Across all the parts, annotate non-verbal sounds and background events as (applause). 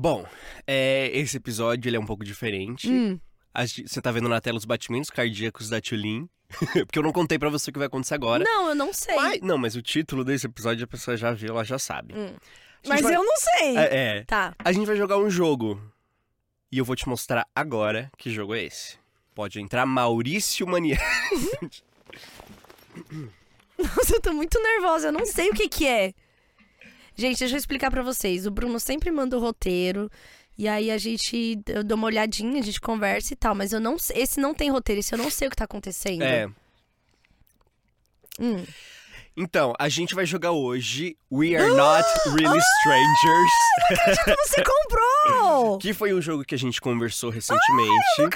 Bom, é, esse episódio ele é um pouco diferente. Hum. Você tá vendo na tela os batimentos cardíacos da Tulin. (laughs) Porque eu não contei pra você o que vai acontecer agora. Não, eu não sei. Mas- não, mas o título desse episódio a pessoa já viu, ela já sabe. Hum. Mas vai- eu não sei. É, é. Tá. A gente vai jogar um jogo. E eu vou te mostrar agora que jogo é esse. Pode entrar Maurício Manier. (laughs) Nossa, eu tô muito nervosa, eu não sei o que que é. Gente, deixa eu explicar pra vocês. O Bruno sempre manda o roteiro. E aí a gente eu dou uma olhadinha, a gente conversa e tal. Mas eu não sei. Esse não tem roteiro, esse eu não sei o que tá acontecendo. É. Hum. Então, a gente vai jogar hoje We Are Not Really (gasps) Strangers. Você comprou! (laughs) Que foi um jogo que a gente conversou recentemente. eu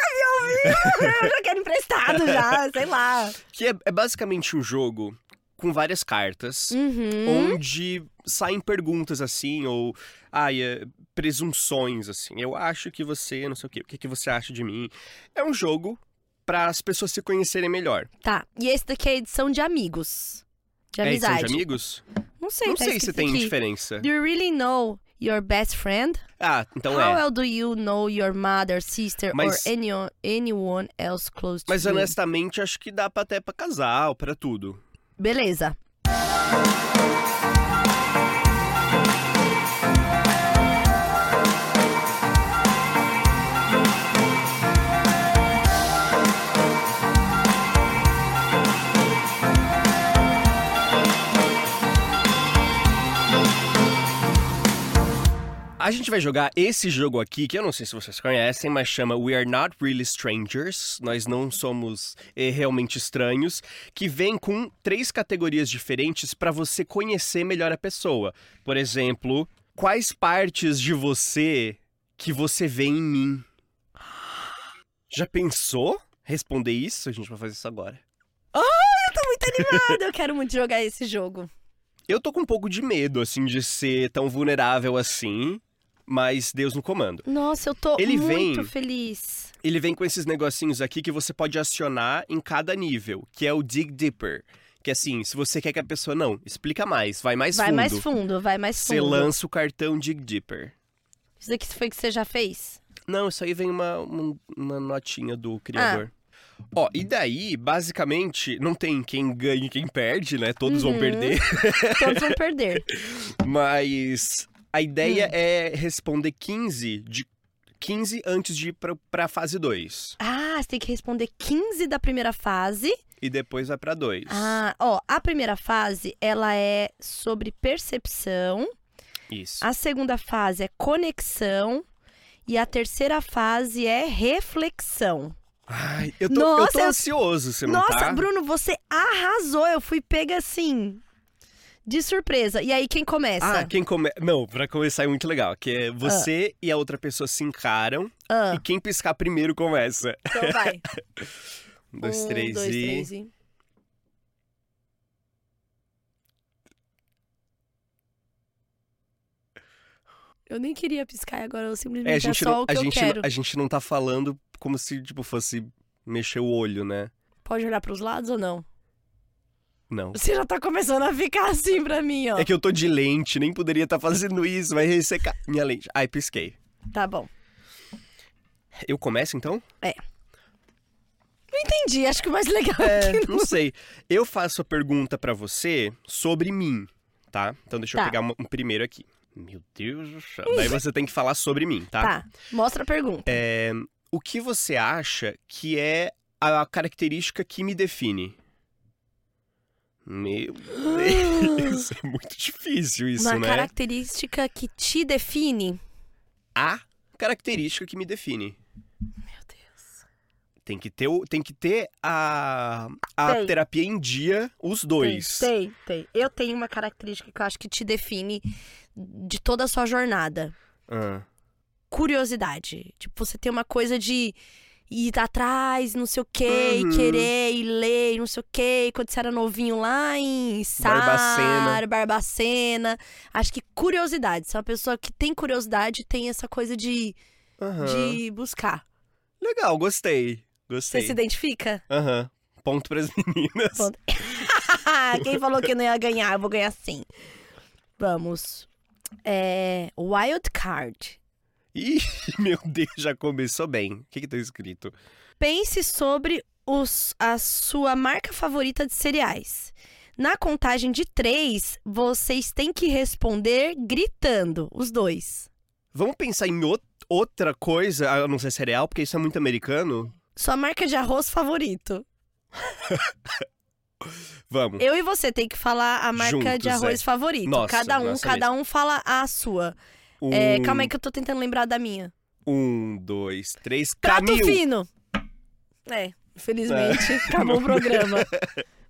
já quero emprestado já, sei lá. Que é, é basicamente um jogo com várias cartas. Uhum. Onde saem perguntas assim, ou ai, é, presunções assim. Eu acho que você, não sei o quê, o que, que você acha de mim? É um jogo para as pessoas se conhecerem melhor. Tá. E esse daqui é edição de amigos. De É edição amizade. de amigos? Não sei, não tá sei se tem aqui. diferença. Do you really know your best friend? Ah, então How é. well do you know your mother, sister, Mas- or anyone, anyone else close to Mas you? honestamente, acho que dá pra até pra casal, pra tudo. Beleza. Gente vai jogar esse jogo aqui, que eu não sei se vocês conhecem, mas chama We Are Not Really Strangers. Nós não somos eh, realmente estranhos, que vem com três categorias diferentes pra você conhecer melhor a pessoa. Por exemplo, quais partes de você que você vê em mim? Já pensou responder isso? A gente vai fazer isso agora. Eu tô muito animada, eu quero muito jogar esse jogo. Eu tô com um pouco de medo, assim, de ser tão vulnerável assim, mas Deus no comando. Nossa, eu tô Ele muito vem- feliz. Ele vem com esses negocinhos aqui que você pode acionar em cada nível, que é o Dig Deeper. Que assim, se você quer que a pessoa não, explica mais, vai mais vai fundo. mais fundo, vai mais Você fundo. lança o cartão Dig Deeper. Isso daqui foi que você já fez? Não, isso aí vem uma, uma, uma notinha do criador. Ó, e daí, basicamente, não tem quem ganha e quem perde, né? Todos vão Uhum. perder. Todos vão perder. (laughs) Mas a ideia Hum. é responder 15 de 15 antes de ir pra, pra fase 2. Ah, você tem que responder 15 da primeira fase. E depois vai pra 2. Ah, ó, a primeira fase, ela é sobre percepção. Isso. A segunda fase é conexão. E a terceira fase é reflexão. Ai, eu tô, eu Nossa, tô eu- ansioso, você não Nossa, tá? Bruno, você arrasou. Eu fui pega assim. De surpresa. E aí, quem começa? Ah, quem come... Não, pra começar é muito legal. Que é você e a outra pessoa se encaram Ah, e quem piscar primeiro começa. então vai. (laughs) Um, dois, um, três dois, e... três e. Eu nem queria piscar agora eu simplesmente É, é, a gente, só não, a, gente quero. não, a gente não tá falando como se, tipo, fosse mexer o olho, né? Pode olhar pros lados ou não? Não. Você já tá começando a ficar assim pra mim, ó. É que eu tô de lente, nem poderia estar fazendo isso, vai ressecar minha lente. Ai, pisquei. Tá bom. Eu começo, então? Não entendi, acho que o mais legal É, aqui não sei. Eu faço a pergunta pra você sobre mim, tá? Então deixa eu Tá. pegar um, um primeiro aqui. Meu Deus do céu. Daí você tem que falar sobre mim, tá? Tá, mostra a pergunta. É, o que você acha que é a característica que me define? Meu (gasps) Deus, (laughs) é muito difícil isso, Uma né? característica que te define. A característica que me define. Meu Deus. Tem que ter, tem que ter a, a Tem. terapia em dia, os dois. Tem, tem. Eu tenho uma característica que eu acho que te define de toda a sua jornada. Ah, Curiosidade. Tipo, você tem uma coisa de ir atrás, não sei o quê, Uhum. e querer, e ler, e não sei o quê. Quando você era novinho lá em Sar, Barbacena. Barbacena. Acho que curiosidade. Você é uma pessoa que tem curiosidade tem essa coisa de, aham. de buscar. Legal, gostei. Você Gostei. se identifica? Aham. Ponto pras (laughs) meninas. Ponto. (laughs) Quem falou que não ia ganhar? Eu vou ganhar sim. Vamos. É, wild card. Ih, (laughs) meu Deus, já começou bem. O que que tá escrito? Pense sobre os, a sua marca favorita de cereais. Na contagem de três, vocês têm que responder gritando, os dois. Vamos pensar em o- outra coisa, a não ser cereal, porque isso é muito americano? Sua marca de arroz favorito. (laughs) Vamos. Eu e você tem que falar a marca Juntos, de arroz é. favorito. Nossa, cada um, nossa cada um fala a sua. Um, É, calma aí que eu tô tentando lembrar da minha. Um, dois, três, Prato Camil. fino. É, infelizmente, acabou o (laughs) programa.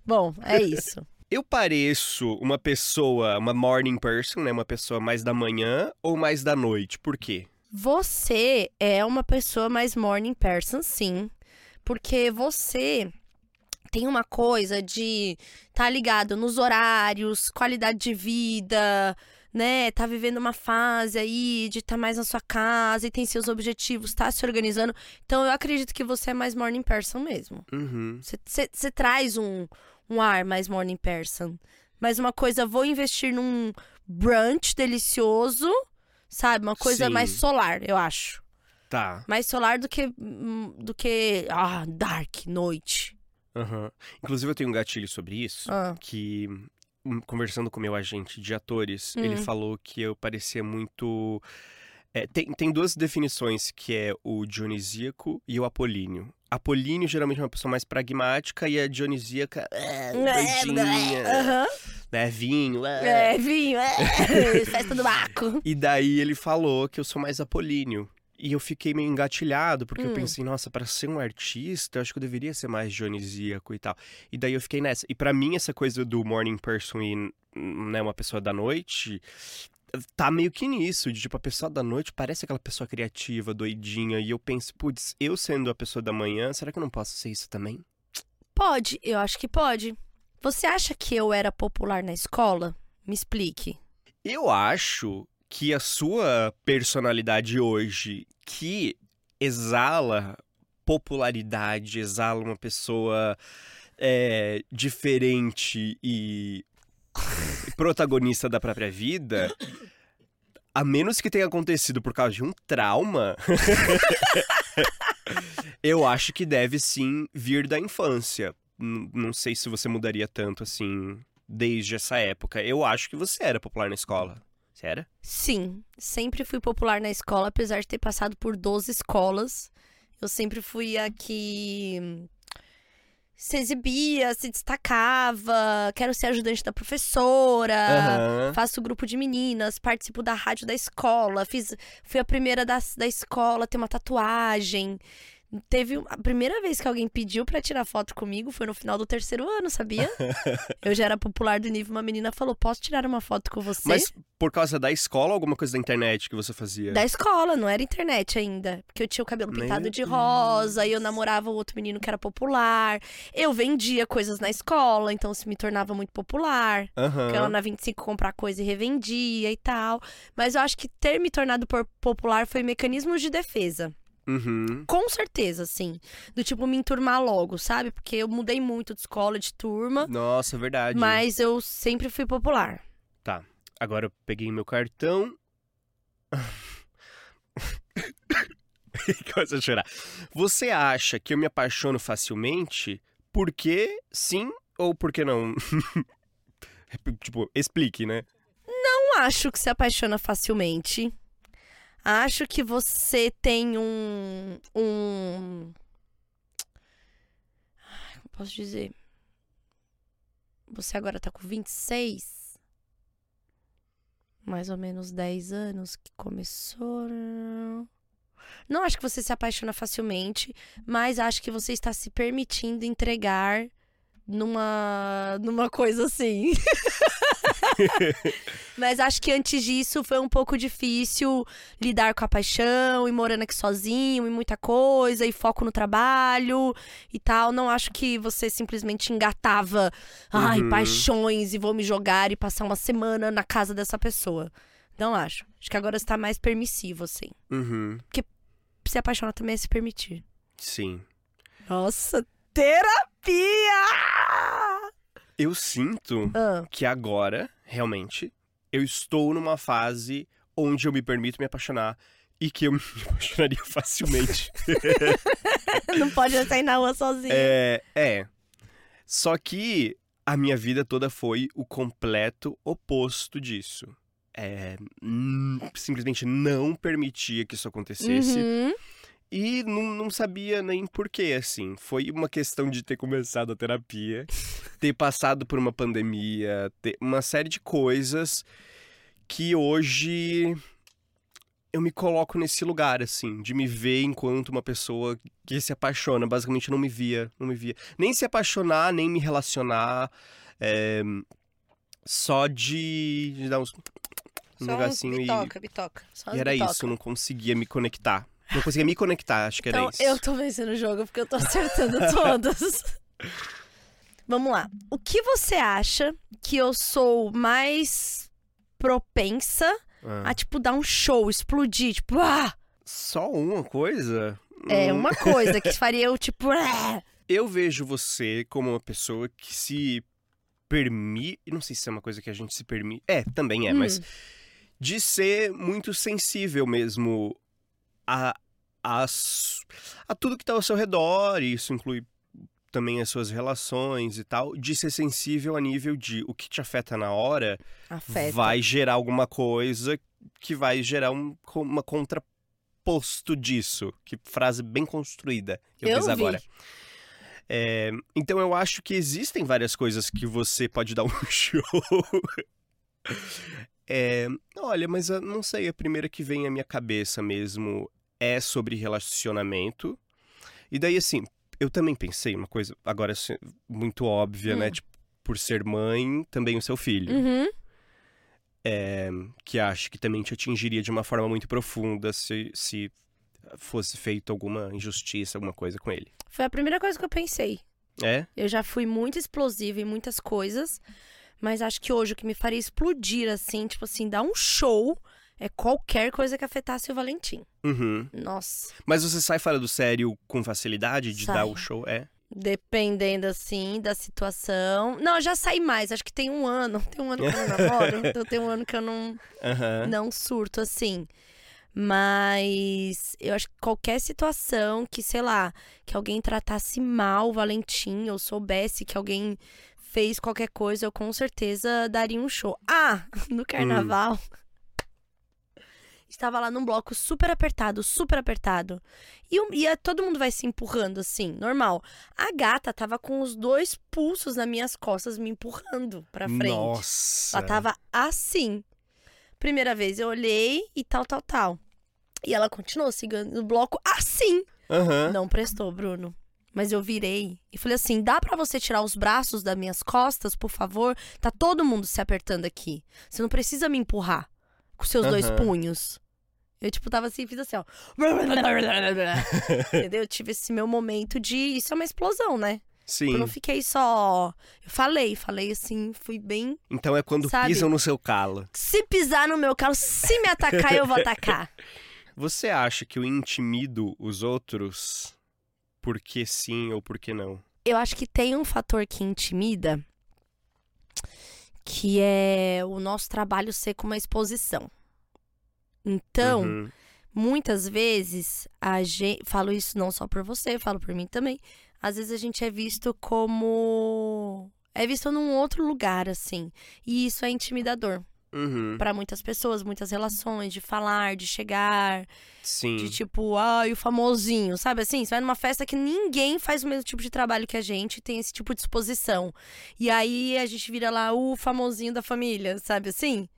Bom, é isso. Eu pareço uma pessoa, uma morning person, né? Uma pessoa mais da manhã ou mais da noite? Por quê? Você é uma pessoa mais morning person, sim. Porque você tem uma coisa de tá ligado nos horários, qualidade de vida, né? Tá vivendo uma fase aí de estar tá mais na sua casa e tem seus objetivos, tá se organizando. Então eu acredito que você é mais morning person mesmo. Uhum. Você- você traz um, um ar mais morning person. Mas uma coisa, vou investir num brunch delicioso, sabe? Uma coisa Sim. mais solar, eu acho. Tá. Mais solar do que. hum, do que. Ah, dark, noite. Aham. Inclusive, eu tenho um gatilho sobre isso. Ah, Que, conversando com meu agente de atores, ele Hum. falou que eu parecia muito. é, tem, tem duas definições, que é o dionisíaco e o apolíneo. Apolíneo geralmente é uma pessoa mais pragmática e a dionisíaca é, doidinha, Aham. né? Vinho, é. É, vinho, é. (laughs) Festa do (laughs) Baco. E daí ele falou que eu sou mais apolíneo. E eu fiquei meio engatilhado, porque eu Hum. pensei, nossa, para ser um artista, eu acho que eu deveria ser mais dionisíaco e tal. E daí eu fiquei nessa. E pra mim, essa coisa do morning person e né, uma pessoa da noite, tá meio que nisso. De tipo, a pessoa da noite parece aquela pessoa criativa, doidinha. E eu penso, putz, eu sendo a pessoa da manhã, será que eu não posso ser isso também? Pode, eu acho que pode. Você acha que eu era popular na escola? Me explique. Eu acho que a sua personalidade hoje, que exala popularidade, exala uma pessoa é, diferente e protagonista da própria vida, a menos que tenha acontecido por causa de um trauma, (laughs) eu acho que deve sim vir da infância. N- Não sei se você mudaria tanto assim desde essa época. Eu acho que você era popular na escola. Você era? Sim, sempre fui popular na escola, apesar de ter passado por 12 escolas. Eu sempre fui a que se exibia, se destacava, quero ser ajudante da professora. Aham. Faço grupo de meninas, participo da rádio da escola, fiz, fui a primeira da, da escola a ter uma tatuagem. Teve a primeira vez que alguém pediu pra tirar foto comigo foi no final do terceiro ano, sabia? (laughs) Eu já era popular do nível, uma menina falou: "Posso tirar uma foto com você?" Mas por causa da escola ou alguma coisa da internet que você fazia? Da escola, não era internet ainda. Porque eu tinha o cabelo Meu pintado de Deus. rosa, e eu namorava o outro menino que era popular. Eu vendia coisas na escola, então se me tornava muito popular. Porque eu ia na 25 comprar coisa e revendia e tal. Mas eu acho que ter me tornado popular foi mecanismo de defesa. Uhum. Com certeza, sim. Do tipo, me enturmar logo, sabe? Porque eu mudei muito de escola, de turma. Nossa, verdade. Mas eu sempre fui popular. Tá. Agora eu peguei meu cartão. (laughs) Começa a chorar. Você acha que eu me apaixono facilmente? Por que sim ou por que não? (laughs) tipo, explique, né? Não acho que se apaixona facilmente. Acho que você tem um. um... Como posso dizer? Você agora tá com 26? Mais ou menos 10 anos que começou. Não acho que você se apaixona facilmente, mas acho que você está se permitindo entregar numa, numa coisa assim. (laughs) (laughs) Mas acho que antes disso foi um pouco difícil lidar com a paixão e morando aqui sozinho e muita coisa e foco no trabalho e tal. Não acho que você simplesmente engatava, ai, Uhum. paixões e vou me jogar e passar uma semana na casa dessa pessoa. Não acho. Acho que agora está mais permissivo, assim. Uhum. Se apaixonar também é se permitir. Sim. Nossa, terapia! Eu sinto Ah, que agora, realmente, eu estou numa fase onde eu me permito me apaixonar e que eu (laughs) me apaixonaria facilmente. (laughs) Não pode sair na rua sozinho. É, é. Só que a minha vida toda foi o completo oposto disso. É, simplesmente não permitia que isso acontecesse. Uhum. E não, não sabia nem porquê, assim. Foi uma questão de ter começado a terapia, ter passado por uma pandemia, ter uma série de coisas que hoje eu me coloco nesse lugar, assim, de me ver enquanto uma pessoa que se apaixona. Basicamente, não me via, não me via. Nem se apaixonar, nem me relacionar. é, só de, de dar uns. Um Só negocinho e, bitoca, bitoca. Só e era bitoca. isso, eu não conseguia me conectar. Não conseguia me conectar, acho que era Então, isso. eu tô vencendo o jogo porque eu tô acertando (laughs) todas. (laughs) Vamos lá. O que você acha que eu sou mais propensa Ah. a, tipo, dar um show, explodir? Tipo, ah! Só uma coisa? É Hum, uma coisa que (laughs) faria eu, tipo, ah! Eu vejo você como uma pessoa que se permite. Não sei se é uma coisa que a gente se permite. É, também é, Hum. mas. De ser muito sensível mesmo a, a, a tudo que tá ao seu redor, e isso inclui também as suas relações e tal. De ser sensível a nível de o que te afeta na hora afeta. vai gerar alguma coisa que vai gerar um, uma contraposto disso. Que frase bem construída que eu, Eu fiz vi. agora. É, então eu acho que existem várias coisas que você pode (laughs) dar um show. É, olha, mas eu não sei, a primeira que vem à minha cabeça mesmo é sobre relacionamento. E daí, assim, eu também pensei uma coisa, agora assim, muito óbvia, né? Hum. Tipo, por ser mãe, também o seu filho Uhum. é, que acho que também te atingiria de uma forma muito profunda se, se fosse feita alguma injustiça, alguma coisa com ele. Foi a primeira coisa que eu pensei. É? Eu já fui muito explosiva em muitas coisas, mas acho que hoje o que me faria explodir, assim, tipo assim, dar um show é qualquer coisa que afetasse o Valentim. Uhum. Nossa. Mas você sai fora do sério com facilidade de dar Saio. o show? É? Dependendo, assim, da situação. Não, eu já saí mais. Acho que tem um ano. (laughs) Tem um ano que eu não namoro. (laughs) então tem um ano que eu não, Aham. não surto, assim. Mas eu acho que qualquer situação que, sei lá, que alguém tratasse mal o Valentim, ou soubesse que alguém fez qualquer coisa, eu com certeza daria um show. Ah, (laughs) no carnaval. Estava lá num bloco super apertado, super apertado. E, e todo mundo vai se empurrando, assim, normal. A gata tava com os dois pulsos nas minhas costas me empurrando pra frente. Nossa. Ela tava assim. Primeira vez eu olhei e tal, tal, tal. E ela continuou seguindo o bloco assim. Aham. Não prestou, Bruno. Mas eu virei e falei assim: dá pra você tirar os braços das minhas costas, por favor? Tá todo mundo se apertando aqui. Você não precisa me empurrar com seus dois Aham. punhos. Eu, tipo, tava assim, fiz assim, ó. (laughs) Entendeu? Eu tive esse meu momento de. Isso é uma explosão, né? Sim. Eu não fiquei só. Eu falei, falei assim, fui bem Então é quando Sabe? pisam no seu calo. Se pisar no meu carro, se me atacar, eu vou atacar. (laughs) Você acha que eu intimido os outros porque sim ou porque não? Eu acho que tem um fator que intimida, que é o nosso trabalho ser com uma exposição. Então, Uhum. muitas vezes, a gente. Falo isso não só por você, falo por mim também. Às vezes a gente é visto como. É visto num outro lugar, assim. E isso é intimidador Uhum. para muitas pessoas, muitas relações, de falar, de chegar, Sim. De tipo, ai, o famosinho, sabe assim? Você vai numa festa que ninguém faz o mesmo tipo de trabalho que a gente, tem esse tipo de exposição. E aí a gente vira lá o famosinho da família, sabe assim?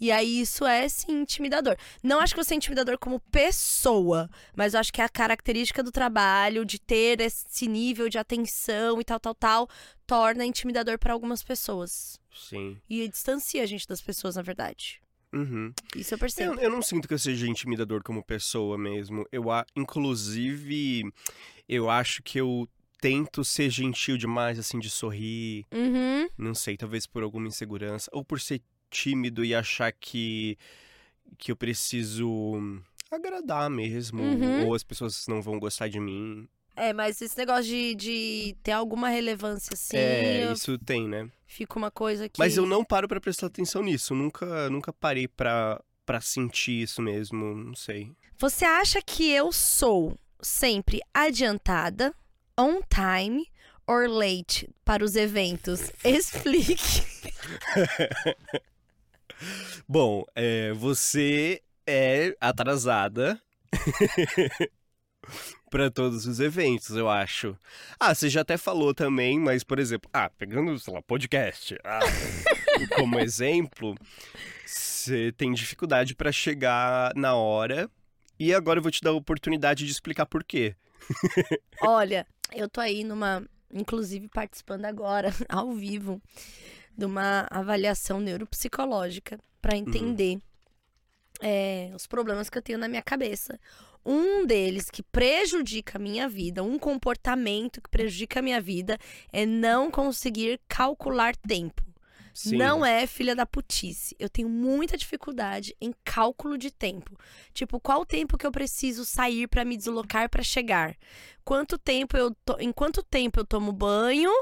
E aí isso é, sim, intimidador. Não acho que você é intimidador como pessoa, mas eu acho que é a característica do trabalho, de ter esse nível de atenção e tal, tal, tal, torna intimidador para algumas pessoas. Sim. E distancia a gente das pessoas, na verdade. Uhum. Isso eu percebo. Eu, eu não sinto que eu seja intimidador como pessoa mesmo. Eu, inclusive, eu acho que eu tento ser gentil demais, assim, de sorrir. Uhum. Não sei, talvez por alguma insegurança. Ou por ser tímido e achar que, que eu preciso agradar mesmo. Uhum. Ou as pessoas não vão gostar de mim. É, mas esse negócio de, de ter alguma relevância, assim, é, isso tem, né? fica uma coisa que. Mas eu não paro pra prestar atenção nisso. Nunca, nunca parei pra, pra sentir isso mesmo. Não sei. Você acha que eu sou sempre adiantada, on time or late para os eventos? (laughs) Explique. (laughs) (laughs) Bom, é, você é atrasada (laughs) para todos os eventos, eu acho. Ah, você já até falou também, mas, por exemplo, ah, pegando, sei lá, podcast ah, (laughs) como exemplo, você tem dificuldade para chegar na hora. E agora eu vou te dar a oportunidade de explicar por quê. Olha, eu tô aí numa, inclusive participando agora, ao vivo, de uma avaliação neuropsicológica para entender uhum. é, os problemas que eu tenho na minha cabeça. Um deles que prejudica a minha vida, um comportamento que prejudica a minha vida, é não conseguir calcular tempo. Sim. Não é filha da putice. Eu tenho muita dificuldade em cálculo de tempo. Tipo, qual o tempo que eu preciso sair para me deslocar para chegar? Quanto tempo eu to... em quanto tempo eu tomo banho,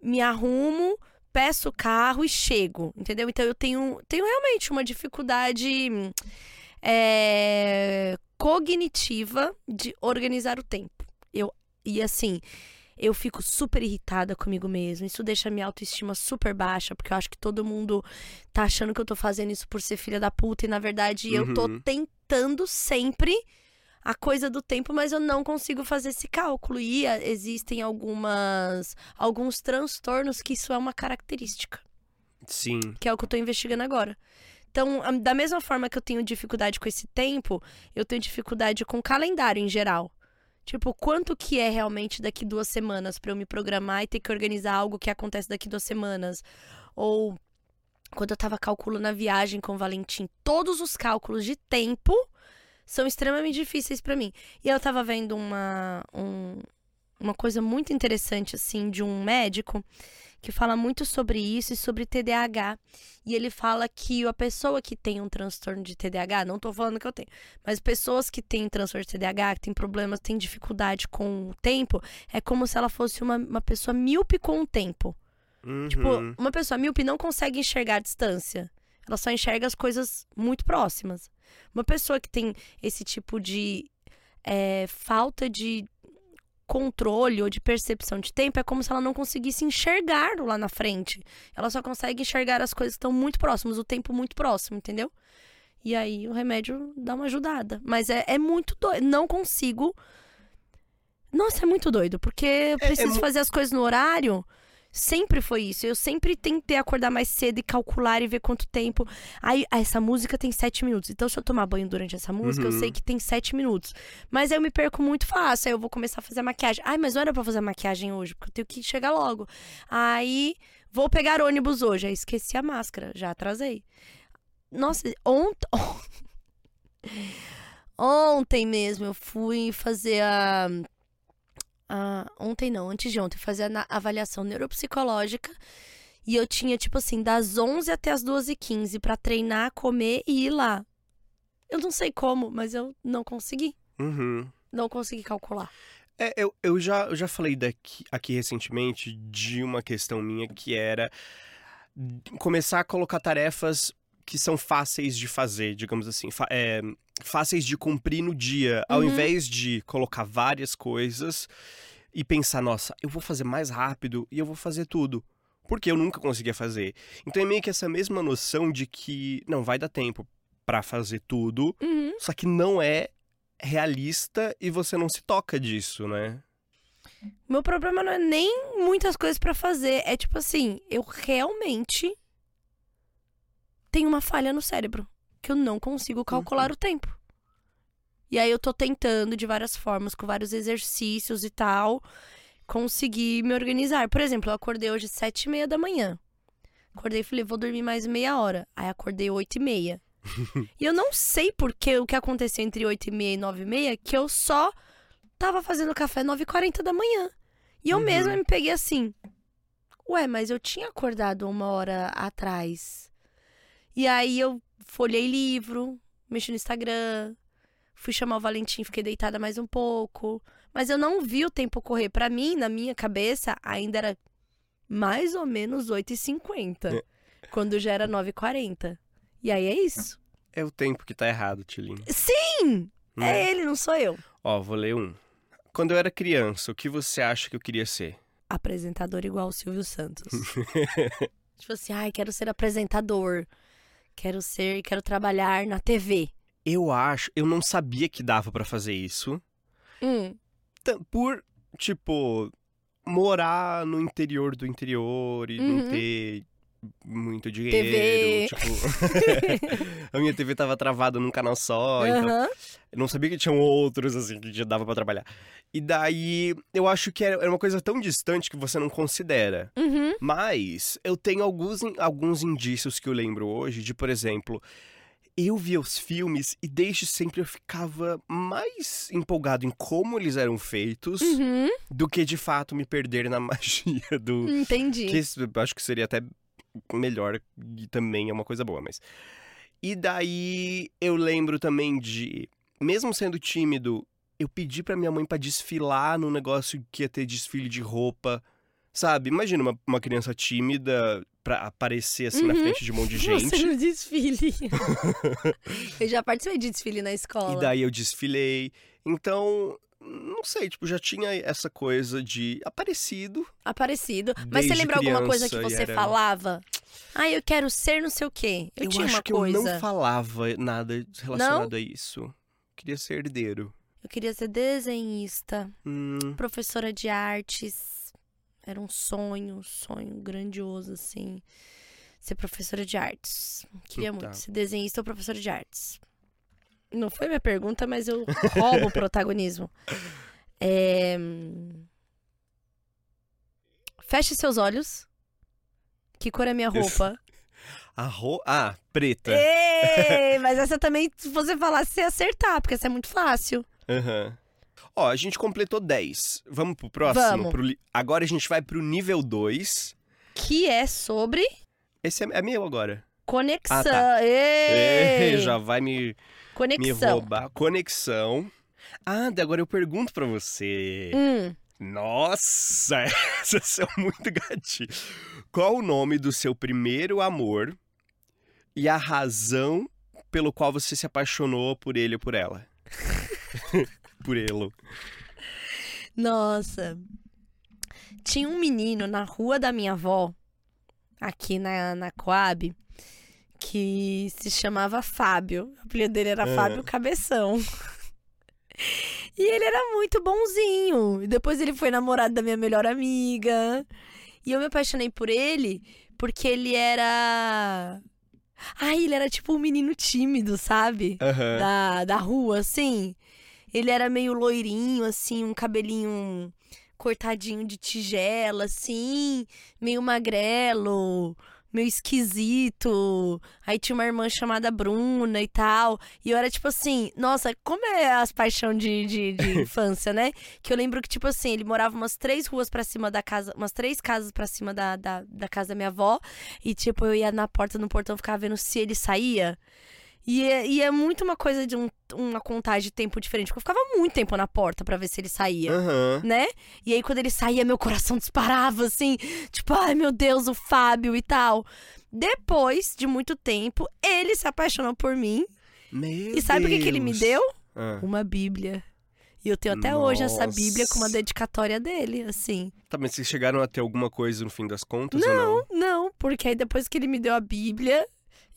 me arrumo, peço o carro e chego, entendeu? Então eu tenho, tenho realmente uma dificuldade é, cognitiva de organizar o tempo. Eu, e assim, eu fico super irritada comigo mesma. Isso deixa minha autoestima super baixa, porque eu acho que todo mundo tá achando que eu tô fazendo isso por ser filha da puta, e na verdade uhum. eu tô uhum. tentando sempre a coisa do tempo, mas eu não consigo fazer esse cálculo. E ah, existem algumas alguns transtornos que isso é uma característica. Sim. Que é o que eu tô investigando agora. Então, da mesma forma que eu tenho dificuldade com esse tempo, eu tenho dificuldade com o calendário em geral. Tipo, quanto que é realmente daqui duas semanas para eu me programar e ter que organizar algo que acontece daqui duas semanas? Ou quando eu tava calculando a viagem com o Valentim, todos os cálculos de tempo são extremamente difíceis para mim. E eu tava vendo uma, um, uma coisa muito interessante, assim, de um médico que fala muito sobre isso e sobre TDAH. E ele fala que a pessoa que tem um transtorno de TDAH, não tô falando que eu tenho, mas pessoas que têm transtorno de TDAH, que têm problemas, têm dificuldade com o tempo, é como se ela fosse uma, uma pessoa míope com o tempo. Uhum. Tipo, uma pessoa míope não consegue enxergar a distância. Ela só enxerga as coisas muito próximas. Uma pessoa que tem esse tipo de é, falta de controle ou de percepção de tempo é como se ela não conseguisse enxergar lá na frente. Ela só consegue enxergar as coisas que estão muito próximas, o tempo muito próximo, entendeu? E aí o remédio dá uma ajudada. Mas é, é muito doido. Não consigo. Nossa, é muito doido, porque eu preciso é, é... fazer as coisas no horário. Sempre foi isso. Eu sempre tentei acordar mais cedo e calcular e ver quanto tempo. Aí, ah, essa música tem sete minutos. Então, se eu tomar banho durante essa música, uhum. eu sei que tem sete minutos. Mas aí eu me perco muito fácil. Aí eu vou começar a fazer maquiagem. Ai, mas não era pra fazer maquiagem hoje, porque eu tenho que chegar logo. Aí, vou pegar ônibus hoje. Aí esqueci a máscara, já atrasei. Nossa, ontem. (laughs) Ontem mesmo eu fui fazer a ah, ontem não, antes de ontem, fazer a avaliação neuropsicológica. E eu tinha, tipo assim, das 11 até as 12h15 para treinar, comer e ir lá. Eu não sei como, mas eu não consegui. Uhum. Não consegui calcular. É, eu, eu, já, eu já falei daqui, aqui recentemente de uma questão minha que era começar a colocar tarefas que são fáceis de fazer, digamos assim, é, fáceis de cumprir no dia, ao uhum. invés de colocar várias coisas e pensar, nossa, eu vou fazer mais rápido e eu vou fazer tudo. Porque eu nunca conseguia fazer. Então é meio que essa mesma noção de que não vai dar tempo para fazer tudo, uhum. só que não é realista e você não se toca disso, né? Meu problema não é nem muitas coisas para fazer, é tipo assim, eu realmente tenho uma falha no cérebro que eu não consigo calcular uhum. o tempo. E aí eu tô tentando de várias formas, com vários exercícios e tal, conseguir me organizar. Por exemplo, eu acordei hoje sete e meia da manhã. Acordei e falei, vou dormir mais meia hora. Aí acordei oito e meia. (laughs) e eu não sei porque o que aconteceu entre oito e meia e nove e meia, que eu só tava fazendo café nove e quarenta da manhã. E eu uhum. mesma me peguei assim. Ué, mas eu tinha acordado uma hora atrás. E aí eu folhei livro, mexi no Instagram, fui chamar o Valentim, fiquei deitada mais um pouco. Mas eu não vi o tempo correr. Para mim, na minha cabeça, ainda era mais ou menos 8h50. É. Quando já era 9h40. E aí é isso. É o tempo que tá errado, Tilinho. Sim! É ele, não sou eu. Ó, vou ler um. Quando eu era criança, o que você acha que eu queria ser? Apresentador igual o Silvio Santos. (laughs) tipo assim, ai, quero ser apresentador. Quero ser, quero trabalhar na TV. Eu acho, eu não sabia que dava pra fazer isso. Hum, Por, tipo, morar no interior do interior e não Uhum. ter muito dinheiro. TV. Tipo, (laughs) a minha TV tava travada num canal só, então aham. eu não sabia que tinham outros, assim, que já dava pra trabalhar. E daí, eu acho que era uma coisa tão distante que você não considera. Uhum. Mas eu tenho alguns, alguns indícios que eu lembro hoje de, por exemplo, eu via os filmes e desde sempre eu ficava mais empolgado em como eles eram feitos Uhum. do que de fato me perder na (laughs) magia do. Entendi. Que acho que seria até melhor e também é uma coisa boa, mas. E daí eu lembro também de, mesmo sendo tímido, eu pedi pra minha mãe pra desfilar num negócio que ia ter desfile de roupa. Sabe? Imagina uma, uma criança tímida pra aparecer assim na Uhum. frente de um monte de (laughs) Você gente. no desfile. (laughs) eu já participei de desfile na escola. E daí eu desfilei. Então, não sei, tipo, já tinha essa coisa de aparecido. Aparecido. Mas você lembra alguma coisa que você era- falava? Ah, eu quero ser não sei o quê. Eu, tinha acho uma que coisa. eu não falava nada relacionado a isso. Queria ser herdeiro. Eu queria ser desenhista, Hum, professora de artes. Era um sonho, um sonho grandioso, assim. Ser professora de artes. Queria Tá. muito ser desenhista ou professora de artes. Não foi minha pergunta, mas eu roubo o protagonismo. É... Feche seus olhos. Que cor é minha roupa? a ro... Ah, preta. Ei, (laughs) mas essa também, se você falar, você acertar, porque essa é muito fácil. Aham. Ó, a gente completou 10. Vamos pro próximo? Vamos. Pro li- Agora a gente vai pro nível 2. Que é sobre Esse é, é meu agora. conexão. Ah, tá. Ei! Ê, (laughs) já vai me, me Conexão. roubar. Conexão. Ah, agora eu pergunto pra você. Hum, Nossa, (laughs) essas são muito gatinho. Qual o nome do seu primeiro amor e a razão pelo qual você se apaixonou por ele ou por ela? (laughs) por ele. nossa. Tinha um menino na rua da minha avó, aqui na, na Coab, que se chamava Fábio. O apelido dele era Ah. Fábio Cabeção. (laughs) E ele era muito bonzinho. E depois ele foi namorado da minha melhor amiga. E eu me apaixonei por ele porque ele era. Ai, ele era tipo um menino tímido, sabe? Aham. da, da rua, assim. Ele era meio loirinho, assim, um cabelinho cortadinho de tigela, assim, meio magrelo, meio esquisito. Aí tinha uma irmã chamada Bruna e tal. E eu era tipo assim, nossa, como é as paixão de, de, de (laughs) infância, né? Que eu lembro que, tipo assim, ele morava umas três ruas pra cima da casa, umas três casas pra cima da, da, da casa da minha avó. E, tipo, eu ia na porta, no portão, ficava vendo se ele saía. E é, e é muito uma coisa de um- uma contagem de tempo diferente. Porque eu ficava muito tempo na porta pra ver se ele saía. Aham. Né? E aí, quando ele saía, meu coração (laughs) disparava, assim. Tipo, ai meu Deus, o Fábio e tal. Depois de muito tempo, ele se apaixonou por mim. Meu e sabe o que, que ele me deu? Ah, Uma Bíblia. E eu tenho até hoje essa Nossa. Bíblia com uma dedicatória dele, assim. Tá, mas vocês chegaram a ter alguma coisa no fim das contas ou não? Não, porque aí depois que ele me deu a Bíblia,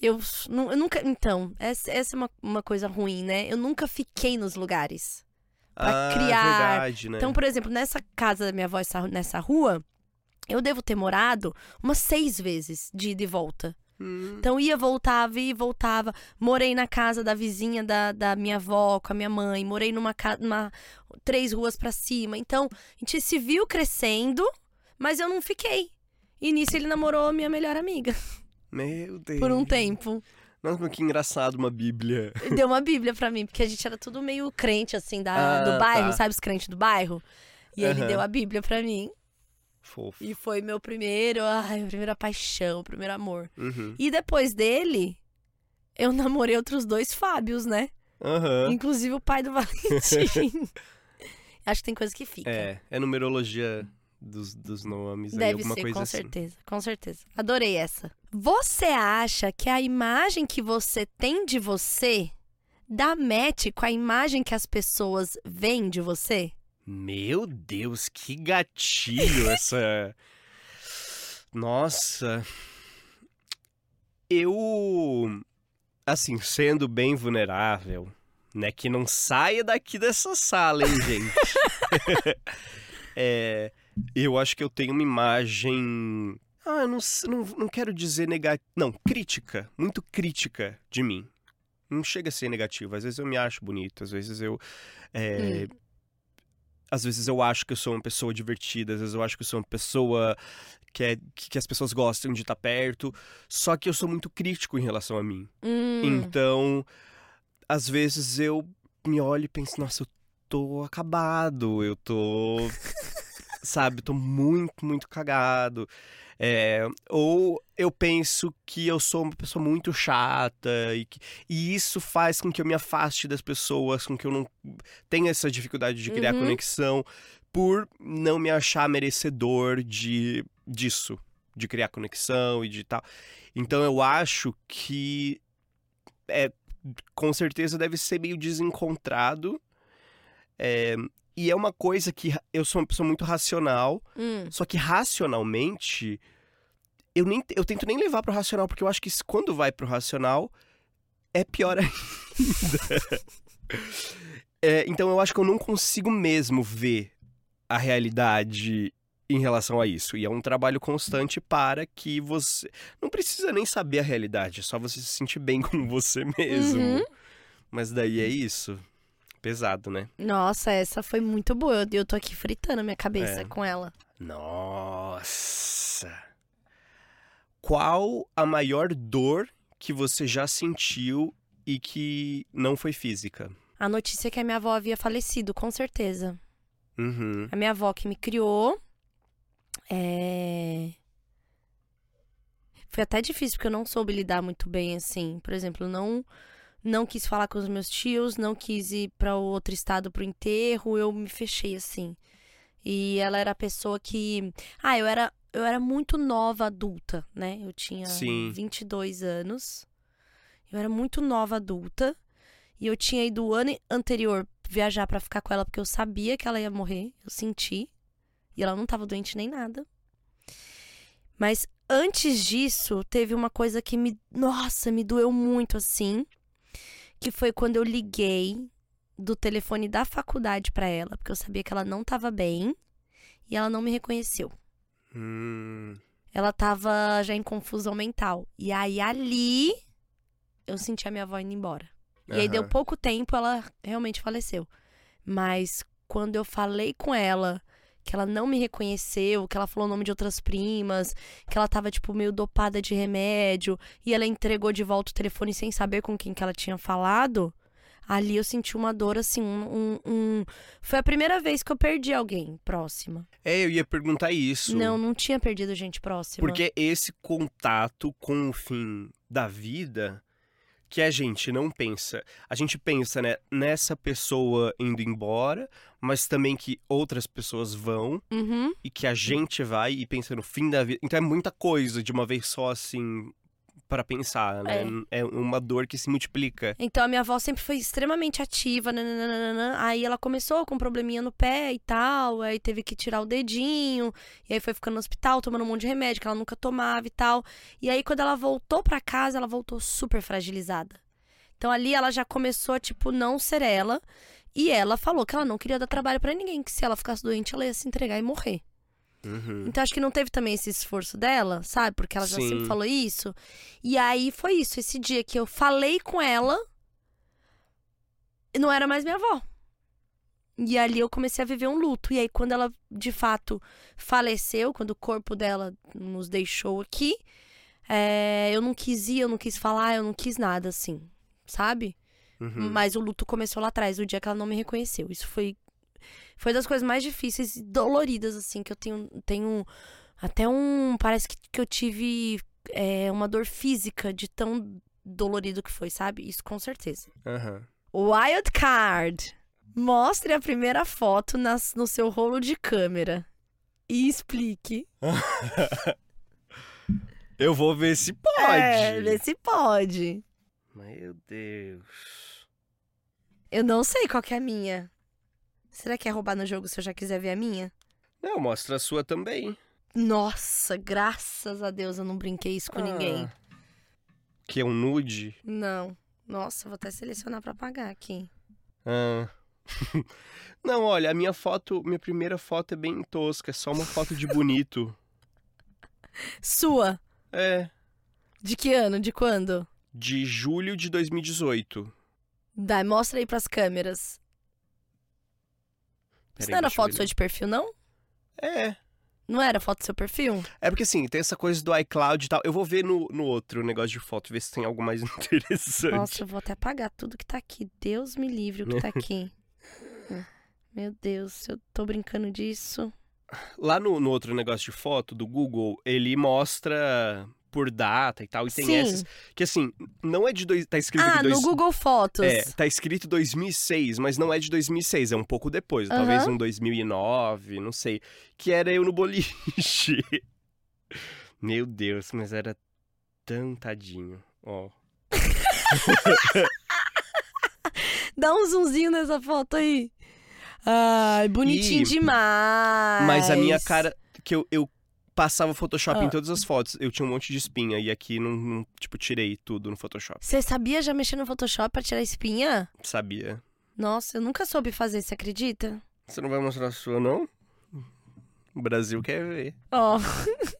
eu, eu nunca. Então, essa, essa é uma, uma coisa ruim, né? Eu nunca fiquei nos lugares. pra ah, criar. verdade, né? Então, por exemplo, nessa casa da minha avó, essa- nessa rua, eu devo ter morado umas seis vezes de ida e volta. Hum, Então ia, voltava, ia e voltava. Morei na casa da vizinha da, da minha avó com a minha mãe. Morei numa casa, três ruas pra cima. Então, a gente se viu crescendo, mas eu não fiquei. E nisso ele namorou a minha melhor amiga (laughs) meu Deus. por um tempo. Nossa, mas que engraçado uma bíblia. (laughs) Deu uma bíblia pra mim, porque a gente era tudo meio crente, assim, da, Ah, do bairro, tá. sabe os crentes do bairro? E aí ele deu a bíblia pra mim. Fofo. E foi meu primeiro, ai, minha primeira paixão, primeiro amor. Uhum. E depois dele, eu namorei outros dois Fábios, né? Aham. Inclusive o pai do (laughs) Valentim. (laughs) Acho que tem coisa que fica. É, é numerologia dos, dos nomes aí, Deve alguma ser, coisa com assim. certeza, com certeza. Adorei essa. Você acha que a imagem que você tem de você dá match com a imagem que as pessoas veem de você? Meu Deus, que gatilho (laughs) essa. Nossa. Eu. Assim, sendo bem vulnerável, né? Que não saia daqui dessa sala, hein, gente? (laughs) (laughs) é, eu acho que eu tenho uma imagem. Ah, eu não, não, não quero dizer negativa. Não, crítica. Muito crítica de mim. Não chega a ser negativa. Às vezes eu me acho bonito, às vezes eu. É, hum às vezes eu acho que eu sou uma pessoa divertida, às vezes eu acho que eu sou uma pessoa que, é, que as pessoas gostam de estar perto, só que eu sou muito crítico em relação a mim. Hum. Então, às vezes eu me olho e penso, nossa, eu tô acabado, eu tô. Sabe, tô muito, muito cagado. É, ou eu penso que eu sou uma pessoa muito chata e, que, e isso faz com que eu me afaste das pessoas, com que eu não tenha essa dificuldade de criar uhum. conexão, por não me achar merecedor de disso, de criar conexão e de tal. Então eu acho que é, com certeza deve ser meio desencontrado. É, e é uma coisa que eu sou uma pessoa muito racional, hum. só que racionalmente eu nem eu tento nem levar pro racional, porque eu acho que quando vai pro racional é pior (laughs) ainda. é, então eu acho que eu não consigo mesmo ver a realidade em relação a isso. E é um trabalho constante para que você. Não precisa nem saber a realidade, é só você se sentir bem (laughs) com você mesmo. Uhum. Mas daí é isso pesado, né? Nossa, essa foi muito boa. Eu, tô aqui fritando a minha cabeça É. com ela. Nossa. Qual a maior dor que você já sentiu e que não foi física? A notícia é que a minha avó havia falecido, com certeza. Uhum. A minha avó que me criou. É... Foi até difícil, porque eu não soube lidar muito bem, assim. Por exemplo, não não quis falar com os meus tios, não quis ir para outro estado pro enterro, eu me fechei assim. E ela era a pessoa que, ah, eu era eu era muito nova adulta, né? Eu tinha Sim. 22 anos. Eu era muito nova adulta e eu tinha ido o ano anterior viajar para ficar com ela porque eu sabia que ela ia morrer, eu senti. E ela não tava doente nem nada. Mas antes disso, teve uma coisa que me, nossa, me doeu muito assim que foi quando eu liguei do telefone da faculdade para ela, porque eu sabia que ela não tava bem e ela não me reconheceu. Hum. Ela tava já em confusão mental. E aí ali eu senti a minha avó indo embora. E aí deu pouco tempo, ela realmente faleceu. Mas quando eu falei com ela que ela não me reconheceu, que ela falou o nome de outras primas, que ela tava, tipo, meio dopada de remédio, e ela entregou de volta o telefone sem saber com quem que ela tinha falado, ali eu senti uma dor, assim, um, um- um- Foi a primeira vez que eu perdi alguém próxima. É, eu ia perguntar isso. Não, não tinha perdido gente próxima. Porque esse contato com o fim da vida que a gente não pensa. A gente pensa, né, nessa pessoa indo embora, mas também que outras pessoas vão Uhum. e que a gente vai e pensa no fim da vida. Então é muita coisa de uma vez só, assim, para pensar, né? É. uma dor que se multiplica. Então a minha avó sempre foi extremamente ativa, nananana. aí ela começou com um probleminha no pé e tal, aí teve que tirar o dedinho, e aí foi ficando no hospital tomando um monte de remédio que ela nunca tomava e tal. E aí quando ela voltou pra casa, ela voltou super fragilizada. Então ali ela já começou a tipo não ser ela, e ela falou que ela não queria dar trabalho pra ninguém, que se ela ficasse doente ela ia se entregar e morrer. Uhum. Então acho que não teve também esse esforço dela, sabe? Porque ela já Sim. sempre falou isso. E aí foi isso, esse dia que eu falei com ela, não era mais minha avó. E ali eu comecei a viver um luto. E aí quando ela de fato faleceu, quando o corpo dela nos deixou aqui, é, eu não quis ir, eu não quis falar, eu não quis nada assim, sabe? Uhum. Mas o luto começou lá atrás, o dia que ela não me reconheceu. Isso foi foi das coisas mais difíceis e doloridas assim que eu tenho tenho até um parece que, que eu tive é, uma dor física de tão dolorido que foi, sabe? Isso com certeza. Aham. Wild card. Mostre a primeira foto nas, no seu rolo de câmera e explique. (laughs) Eu vou ver se pode. É, vê se pode. Meu Deus. Eu não sei qual que é a minha. Será que é roubar no jogo se eu já quiser ver a minha? Não, mostra a sua também. Nossa, graças a Deus eu não brinquei isso com ninguém. Ah. Que é um nude? Não. Nossa, vou até selecionar pra pagar aqui. Ah. (laughs) Não, olha, a minha foto, minha primeira foto é bem tosca, é só uma foto de bonito. (laughs) Sua. É, De que ano? De quando? de julho de 2018. Dá, mostra aí pras câmeras. Isso não era foto sua de perfil, não? É. Não era foto do seu perfil? É porque assim, tem essa coisa do iCloud e tal. Eu vou ver no, no outro negócio de foto, ver se tem algo mais (laughs) interessante. Nossa, eu vou até apagar tudo que tá aqui. Deus me livre o que tá (laughs) aqui. Meu Deus, se eu tô brincando disso. Lá no, no outro negócio de foto do Google, ele mostra por data e tal. E tem Sim. essas. Que assim, não é de dois. Tá escrito Ah, dois, no Google Fotos. É, tá escrito 2006, mas não é de 2006, é um pouco depois, talvez Aham. um 2009, não sei, que era eu no boliche. (laughs) Meu Deus, mas era tão tadinho, ó. (laughs) Dá um zoomzinho nessa foto aí. Ai, bonitinho Ih, demais. Mas a minha cara, que eu, eu passava Photoshop Ah. em todas as fotos, eu tinha um monte de espinha, e aqui não, não, tipo, tirei tudo no Photoshop, Você sabia já mexer no Photoshop pra tirar espinha? sabia? Nossa, eu nunca soube fazer, você acredita? Você não vai mostrar a sua, não? O Brasil quer ver. Ó. (laughs)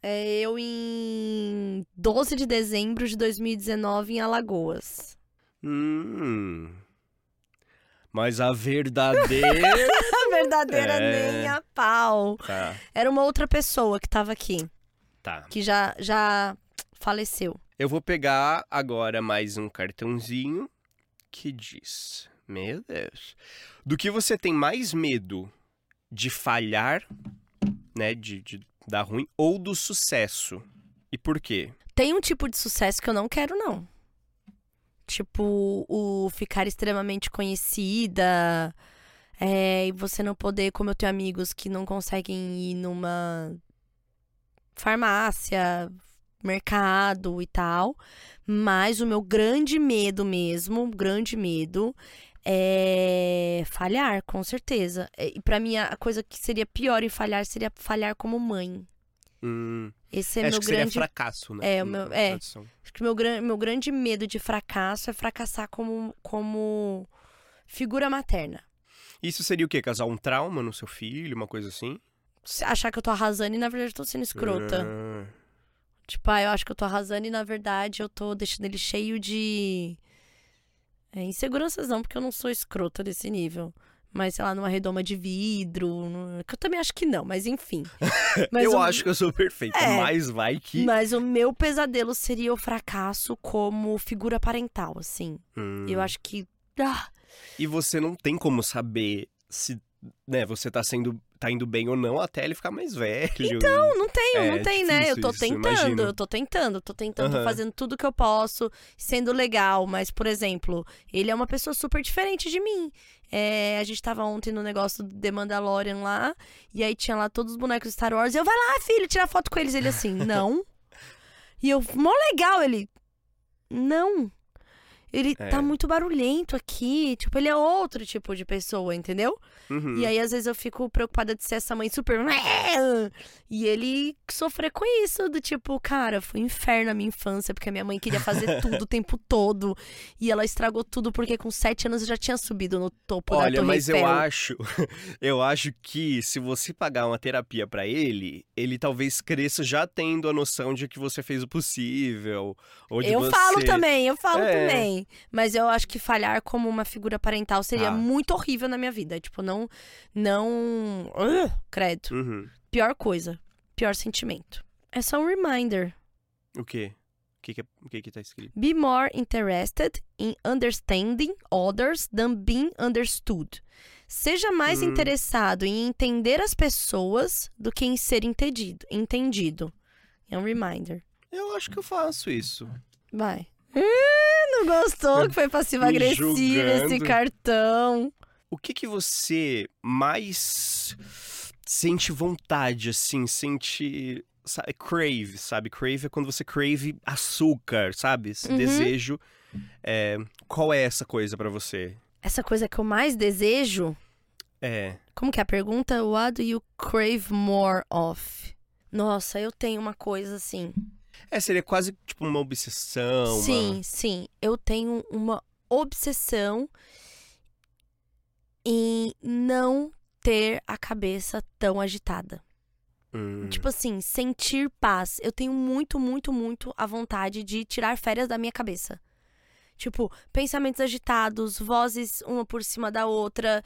É eu em 12 de dezembro de 2019 em Alagoas. Hum... Mas a (laughs) verdadeira... A verdadeira É. nem a pau. tá, Era uma outra pessoa que tava aqui, tá. que já, já faleceu. Eu vou pegar agora mais um cartãozinho que diz: Meu Deus. Do que você tem mais medo de falhar, né? De, de dar ruim, ou do sucesso? E por quê? Tem um tipo de sucesso que eu não quero, não. Tipo, o ficar extremamente conhecida. É, e você não poder, como eu tenho amigos que não conseguem ir numa farmácia, mercado e tal. Mas o meu grande medo mesmo, grande medo, é falhar, com certeza. E pra mim, a coisa que seria pior em falhar seria falhar como mãe. Hum, Esse é acho meu que seria grande fracasso, né? É, o meu- é. tradução. Acho que meu, meu grande medo de fracasso é fracassar como, como figura materna. Isso seria o quê? Causar um trauma no seu filho, uma coisa assim? Se Achar que eu tô arrasando e na verdade eu tô sendo escrota. Ah, Tipo, ah, eu acho que eu tô arrasando e na verdade eu tô deixando ele cheio de. É, inseguranças não, porque eu não sou escrota desse nível. Mas, sei lá, numa redoma de vidro. no- Que eu também acho que não, mas enfim. (laughs) Mas eu o- acho que eu sou perfeita, É. mas vai que. Mas o meu pesadelo seria o fracasso como figura parental, assim. Hum. Eu acho que. Ah, E você não tem como saber se, né, você tá sendo tá indo bem ou não até ele ficar mais velho. Não, não tenho, É, não tem, né? Eu tô isso, tentando, imagino. eu tô tentando, tô tentando, tô Aham. fazendo tudo que eu posso, sendo legal, mas, por exemplo, ele é uma pessoa super diferente de mim. É, a gente tava ontem no negócio do The Mandalorian lá, e aí tinha lá todos os bonecos Star Wars, e eu, vai lá, filho, tirar foto com eles. Ele assim, (laughs) não. E eu, mó legal, ele, não. Ele É. tá muito barulhento aqui, tipo, ele é outro tipo de pessoa, entendeu? Uhum. E aí, às vezes, eu fico preocupada de ser essa mãe super. (laughs) E ele sofrer com isso, do tipo, cara, foi um inferno a minha infância, porque a minha mãe queria fazer (laughs) tudo o tempo todo. E ela estragou tudo, porque com sete anos eu já tinha subido no topo da Olha, mas Eiffel. eu acho, (laughs) eu acho que se você pagar uma terapia pra ele, ele talvez cresça já tendo a noção de que você fez o possível, ou de Eu você... falo também, eu falo É. também. Mas eu acho que falhar como uma figura parental seria Tá. muito horrível na minha vida. Tipo, não. Não. Ugh, credo. Uhum. Pior coisa. Pior sentimento. É só um reminder. O quê? O que que, é- o que que tá escrito? Be more interested in understanding others than being understood. Seja mais Hum. interessado em entender as pessoas do que em ser entendido. entendido. É um reminder. Eu acho que eu faço isso. Vai. Ih, não (laughs) gostou que foi passivo-agressivo esse julgando. cartão. O que que você mais sente vontade, assim, sente... Sabe, crave, sabe? Crave é quando você crave açúcar, sabe? Esse Uhum. desejo É, qual é essa coisa pra você? Essa coisa que eu mais desejo. É. Como que é a pergunta? What do you crave more of? Nossa, eu tenho uma coisa assim. É, seria quase tipo uma obsessão. uma- Sim, sim. Eu tenho uma obsessão em não ter a cabeça tão agitada. Hum. Tipo assim, sentir paz. Eu tenho muito, muito, muito a vontade de tirar férias da minha cabeça. Tipo, pensamentos agitados, vozes uma por cima da outra,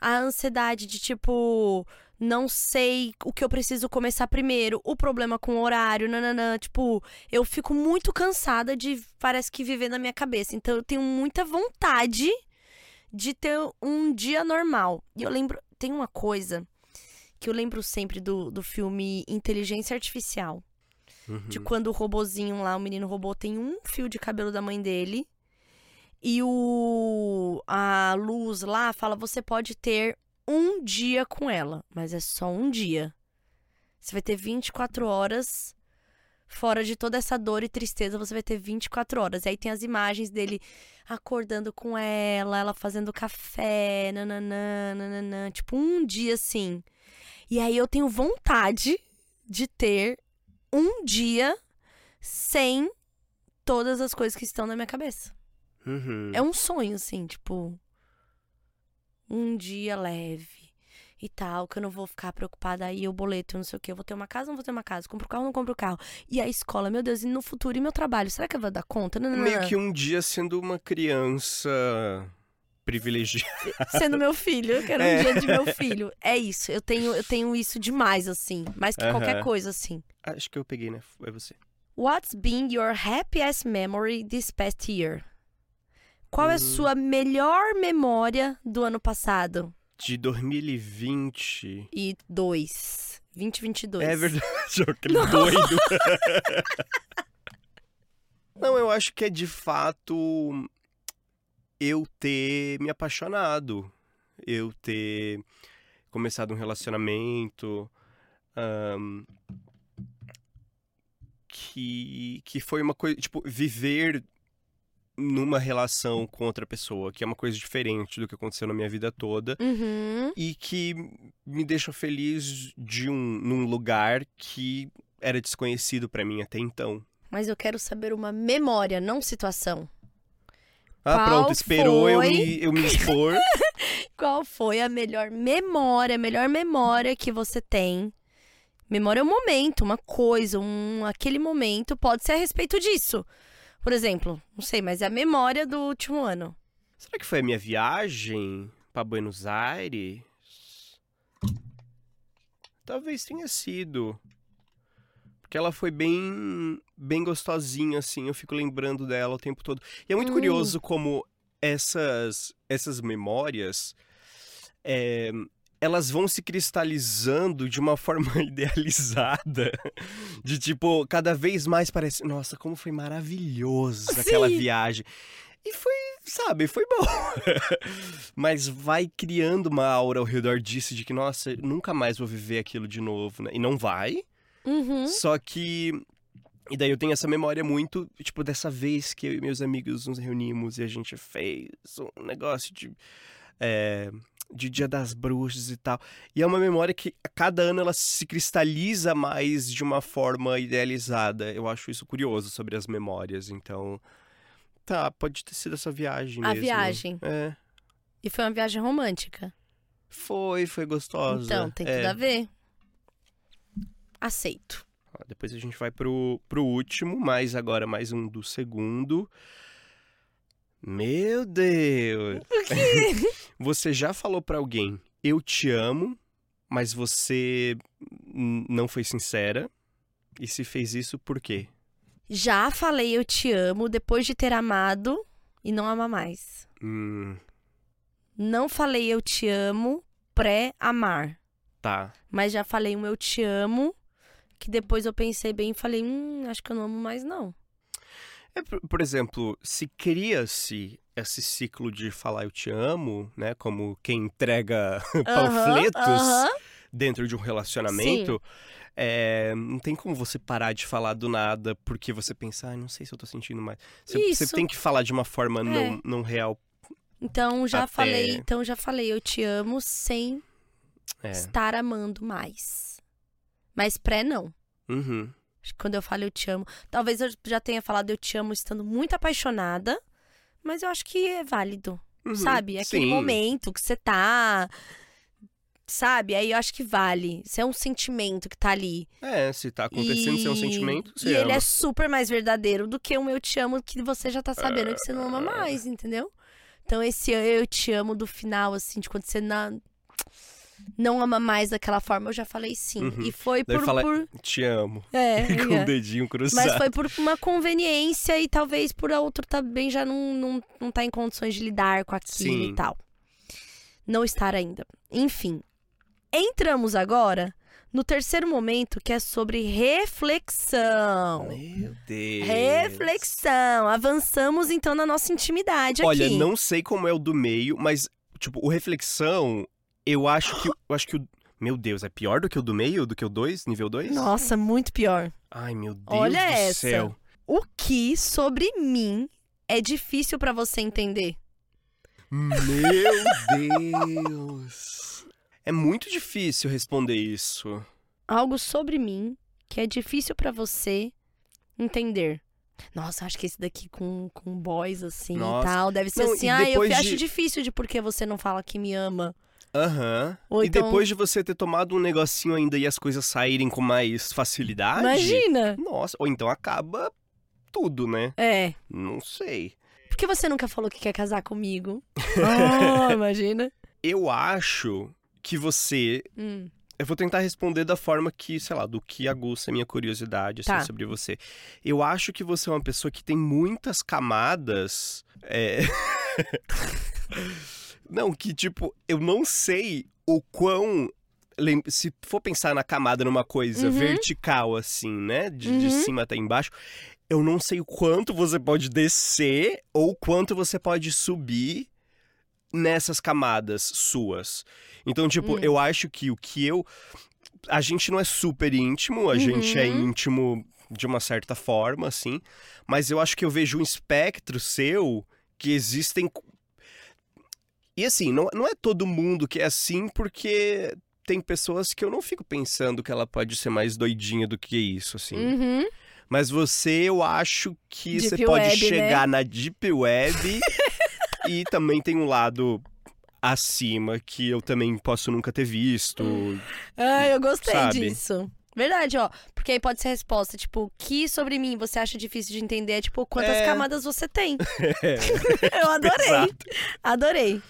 a ansiedade de tipo, não sei o que eu preciso começar primeiro, o problema com o horário, nananã. Tipo, eu fico muito cansada de, parece que viver na minha cabeça. Então eu tenho muita vontade de ter um dia normal. E eu lembro, tem uma coisa que eu lembro sempre do, do filme Inteligência Artificial. Uhum. De quando o robozinho lá, o menino robô, tem um fio de cabelo da mãe dele. E o a luz lá fala: você pode ter um dia com ela, mas é só um dia. Você vai ter 24 horas fora de toda essa dor e tristeza, você vai ter 24 horas. E aí tem as imagens dele acordando com ela, ela fazendo café, nananã, nananã, tipo um dia assim. E aí eu tenho vontade de ter um dia sem todas as coisas que estão na minha cabeça. Uhum. É um sonho, assim, tipo. Um dia leve e tal, que eu não vou ficar preocupada aí, o boleto, não sei o quê. Eu vou ter uma casa, não vou ter uma casa. Compro carro, não compro carro. E a escola, meu Deus, e no futuro, e meu trabalho? Será que eu vou dar conta? Não, não, não, Meio que um dia sendo uma criança privilegiada. (laughs) Sendo meu filho, eu quero É. um dia de meu filho. É isso, eu tenho, eu tenho isso demais, assim. Mais que qualquer Aham. coisa, assim. Acho que eu peguei, né? É você. What's been your happiest memory this past year? Qual é a Hum. sua melhor memória do ano passado? De 2020. E dois. 2022. É verdade, (laughs) aquele doido. (laughs) Não, eu acho que é de fato eu ter me apaixonado. Eu ter começado um relacionamento. ahn, que, que foi uma coisa. Tipo, viver numa relação com outra pessoa, que é uma coisa diferente do que aconteceu na minha vida toda Uhum. e que me deixa feliz de um num lugar que era desconhecido pra mim até então. Mas eu quero saber uma memória, não situação. Ah, Qual pronto, esperou eu foi? me, eu me expor. (laughs) Qual foi a melhor memória, a melhor memória que você tem? Memória é um momento, uma coisa, um aquele momento pode ser a respeito disso. Por exemplo, não sei, mas é a memória do último ano. Será que foi a minha viagem pra Buenos Aires? Talvez tenha sido. Porque ela foi bem bem gostosinha assim, eu fico lembrando dela o tempo todo. E é muito Hum. curioso como essas essas memórias é, elas vão se cristalizando de uma (laughs) forma idealizada. De tipo, cada vez mais parece, nossa, como foi maravilhoso aquela Sim. viagem. E foi, sabe, foi bom. (laughs) Mas vai criando uma aura ao redor disso de que, nossa, nunca mais vou viver aquilo de novo, né? E não vai. Uhum. Só que. E daí eu tenho essa memória muito, tipo, dessa vez que eu e meus amigos nos reunimos e a gente fez um negócio de. É, de Dia das Bruxas e tal. E é uma memória que a cada ano ela se cristaliza mais de uma forma idealizada. Eu acho isso curioso sobre as memórias. Então. Tá, pode ter sido essa viagem A mesmo. viagem. É. E foi uma viagem romântica. Foi, foi gostosa. Então, tem é. tudo a ver. Aceito. Depois a gente vai pro, pro último, mas agora mais um do segundo. Meu Deus! (laughs) você já falou pra alguém, eu te amo, mas você não foi sincera? E se fez isso, por quê? Já falei eu te amo depois de ter amado e não amar mais. Hum, Não falei eu te amo pré-amar. tá. Mas já falei um eu te amo, que depois eu pensei bem e falei, hum, acho que eu não amo mais não. É, por, exemplo, se cria-se esse ciclo de falar eu te amo, né? Como quem entrega (laughs) panfletos. Aham, aham. dentro de um relacionamento, é, não tem como você parar de falar do nada porque você pensa, ah, não sei se eu tô sentindo mais. Você, você tem que falar de uma forma não, não real. Então já Até- falei, então já falei, eu te amo sem É. estar amando mais. Mas pré não. Uhum. Quando eu falo eu te amo, talvez eu já tenha falado eu te amo estando muito apaixonada, mas eu acho que é válido, Uhum. sabe? É Aquele Sim. momento que você tá, sabe? Aí eu acho que vale. Isso é um sentimento que tá ali. É, se tá acontecendo, se é um E- sentimento, E ama. ele é super mais verdadeiro do que um eu te amo que você já tá sabendo que você não ama mais, entendeu? Então esse eu te amo do final, assim, de quando você não, não ama mais daquela forma, eu já falei sim. Uhum. E foi por. fala, por... Te amo. É, (laughs) Com é. o dedinho cruzado. Mas foi por uma conveniência e talvez por a outro também já não, não, não tá em condições de lidar com aquilo Sim. e tal. Não estar ainda. Enfim. Entramos agora no terceiro momento que é sobre reflexão. Meu Deus. Reflexão. Avançamos então na nossa intimidade Olha, aqui. não sei como é o do meio, mas, tipo, o reflexão, eu acho que. Eu acho que o. Meu Deus, é pior do que o do meio? Do que o 2? Nível 2? Nossa, muito pior. Ai, meu Deus Olha do essa. céu. O que sobre mim é difícil pra você entender? Meu Deus. É muito difícil responder isso. algo sobre mim que é difícil pra você entender. Nossa, acho que esse daqui com, com boys assim Nossa. e tal, deve ser Não, assim, ah, eu depois acho de- difícil de por que você não fala que me ama. Aham. Ou E então- depois de você ter tomado um negocinho ainda e as coisas saírem com mais facilidade. Imagina. Nossa, ou então acaba tudo, né? É. Não sei. Por que você nunca falou que quer casar comigo? oh, (laughs) imagina. Eu acho que você Hum. Eu vou tentar responder da forma que, sei lá, do que aguça a minha curiosidade assim, Tá. sobre você. Eu acho que você é uma pessoa que tem muitas camadas. é, (laughs) não, que tipo, eu não sei o quão. Se for pensar na camada numa coisa Uhum. vertical, assim, né? De, de Uhum. cima até embaixo. Eu não sei o quanto você pode descer ou quanto você pode subir nessas camadas suas. Então, tipo, Hum. eu acho que o que eu. A gente não é super íntimo, a gente é Uhum. íntimo de uma certa forma, assim. Mas eu acho que eu vejo um espectro seu que existem. E assim, não, não é todo mundo que é assim, porque tem pessoas que eu não fico pensando que ela pode ser mais doidinha do que isso, assim. Uhum. Mas você, eu acho que Deep você pode Web, né? chegar na Deep Web (laughs) e também tem um lado acima que eu também posso nunca ter visto. Ah, eu gostei Sabe? disso. Verdade, ó. Porque aí pode ser a resposta, tipo, o que sobre mim você acha difícil de entender é, tipo, quantas É. camadas você tem. (laughs) (laughs) eu adorei. Exato. Adorei.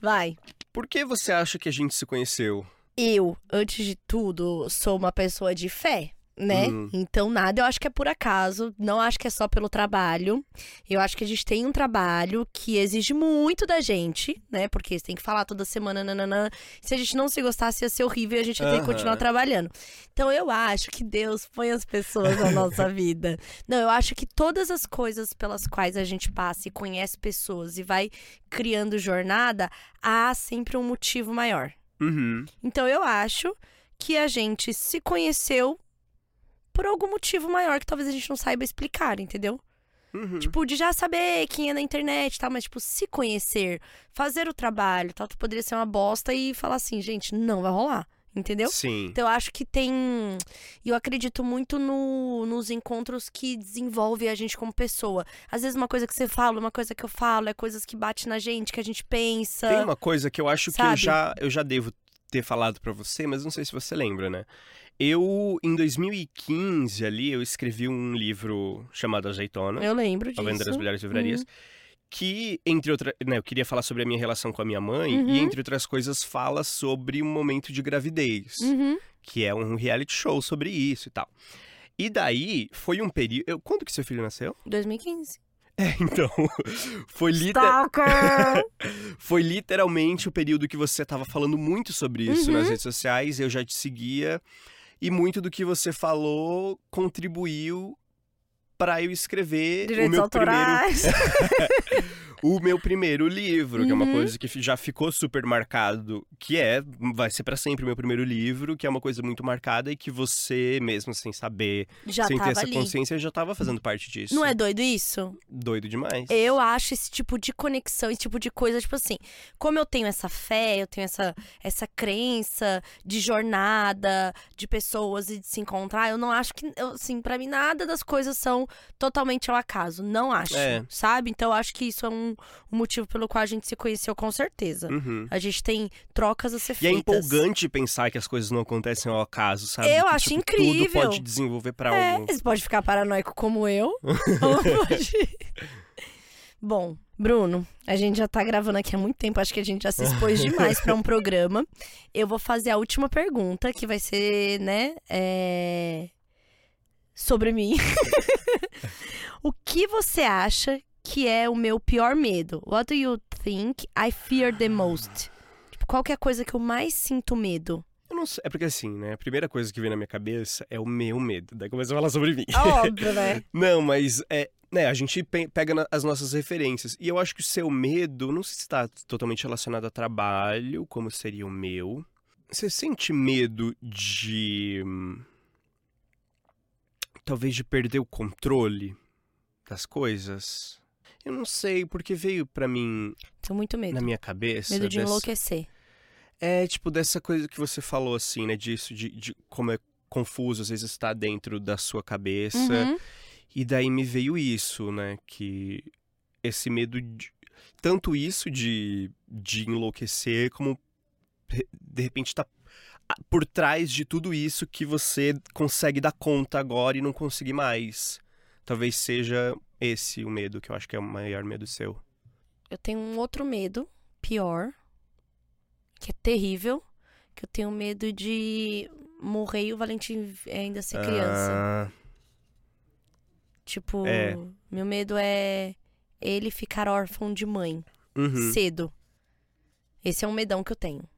Vai. Por que você acha que a gente se conheceu? Eu, antes de tudo, sou uma pessoa de fé, né? Hum. Então, nada eu acho que é por acaso. Não acho que é só pelo trabalho. Eu acho que a gente tem um trabalho que exige muito da gente, né? Porque você tem que falar toda semana, nananã. Se a gente não se gostasse, ia ser horrível e a gente ia ter que Aham. continuar trabalhando. Então, eu acho que Deus põe as pessoas na nossa (laughs) vida. Não, eu acho que todas as coisas pelas quais a gente passa e conhece pessoas e vai criando jornada, há sempre um motivo maior. Uhum. Então eu acho que a gente se conheceu por algum motivo maior que talvez a gente não saiba explicar, entendeu? Uhum. Tipo, de já saber quem é na internet e tal, mas, tipo, se conhecer, fazer o trabalho tal, tu poderia ser uma bosta e falar assim, gente, não vai rolar, entendeu? Sim. Então eu acho que tem. Eu acredito muito no, nos encontros que desenvolve a gente como pessoa. Às vezes uma coisa que você fala, uma coisa que eu falo, é coisas que bate na gente, que a gente pensa. Tem uma coisa que eu acho que eu Sabe? já, eu já devo ter falado pra você, mas não sei se você lembra, né? Eu, em 2015, ali, eu escrevi um livro chamado Azeitona. Eu lembro A disso. Venda das Melhores Livrarias. Que, entre outras. Né, eu queria falar sobre a minha relação com a minha mãe, Uhum. e entre outras coisas, fala sobre um momento de gravidez, Uhum. que é um reality show sobre isso e tal. E daí, foi um período. Quando que seu filho nasceu? 2015. É, (laughs) então. Foi, liter... (laughs) Foi literalmente o período que você tava falando muito sobre isso Uhum. nas redes sociais, eu já te seguia. E muito do que você falou contribuiu para eu escrever o Direitos meu primeiro autorais. (laughs) o meu primeiro livro, que é uma Uhum. coisa que já ficou super marcado, que é, vai ser pra sempre o meu primeiro livro, que é uma coisa muito marcada e que você, mesmo sem saber, Já sem ter essa ali. consciência, já tava fazendo parte disso. Não é doido isso? Doido demais. Eu acho esse tipo de conexão, esse tipo de coisa, tipo assim, como eu tenho essa fé, eu tenho essa, essa crença de jornada, de pessoas e de se encontrar, eu não acho que, eu, assim, pra mim nada das coisas são totalmente ao acaso. Não acho, É. sabe? Então eu acho que isso é um, um motivo pelo qual a gente se conheceu com certeza. Uhum. A gente tem trocas a ser E é feitas. empolgante pensar que as coisas não acontecem ao acaso, sabe? Eu Que, acho tipo, incrível. Tudo pode desenvolver pra É, algo. você pode ficar paranoico como eu. ou (laughs) pode... (laughs) Bom, Bruno, a gente já tá gravando aqui há muito tempo, acho que a gente já se expôs (laughs) demais pra um programa. Eu vou fazer a última pergunta, que vai ser, né, é, sobre mim. o que você acha que é o meu pior medo? What do you think I fear the most? Tipo, qual que é a coisa que eu mais sinto medo? Eu não sei. É porque assim, né? A primeira coisa que vem na minha cabeça é o meu medo. Daí começa a falar sobre mim. Óbvio, né? (laughs) Não, mas é, né, a gente pe- pega na- as nossas referências. E eu acho que o seu medo não se está totalmente relacionado a trabalho, como seria o meu. Você sente medo de. Talvez de perder o controle das coisas? Eu não sei, porque veio pra mim, Tenho muito medo. na minha cabeça. Medo de dessa- enlouquecer. É, tipo, dessa coisa que você falou, assim, né? Disso, de, de como é confuso, às vezes, estar dentro da sua cabeça. Uhum. E daí me veio isso, né? Que esse medo de. Tanto isso de, de enlouquecer, como de repente tá por trás de tudo isso que você consegue dar conta agora e não conseguir mais. Talvez seja esse o medo, que eu acho que é o maior medo seu. Eu tenho um outro medo, pior, que é terrível, que eu tenho medo de morrer e o Valentim ainda ser criança. Ah, Tipo, é. meu medo é ele ficar órfão de mãe uhum. cedo. Esse é um medão que eu tenho.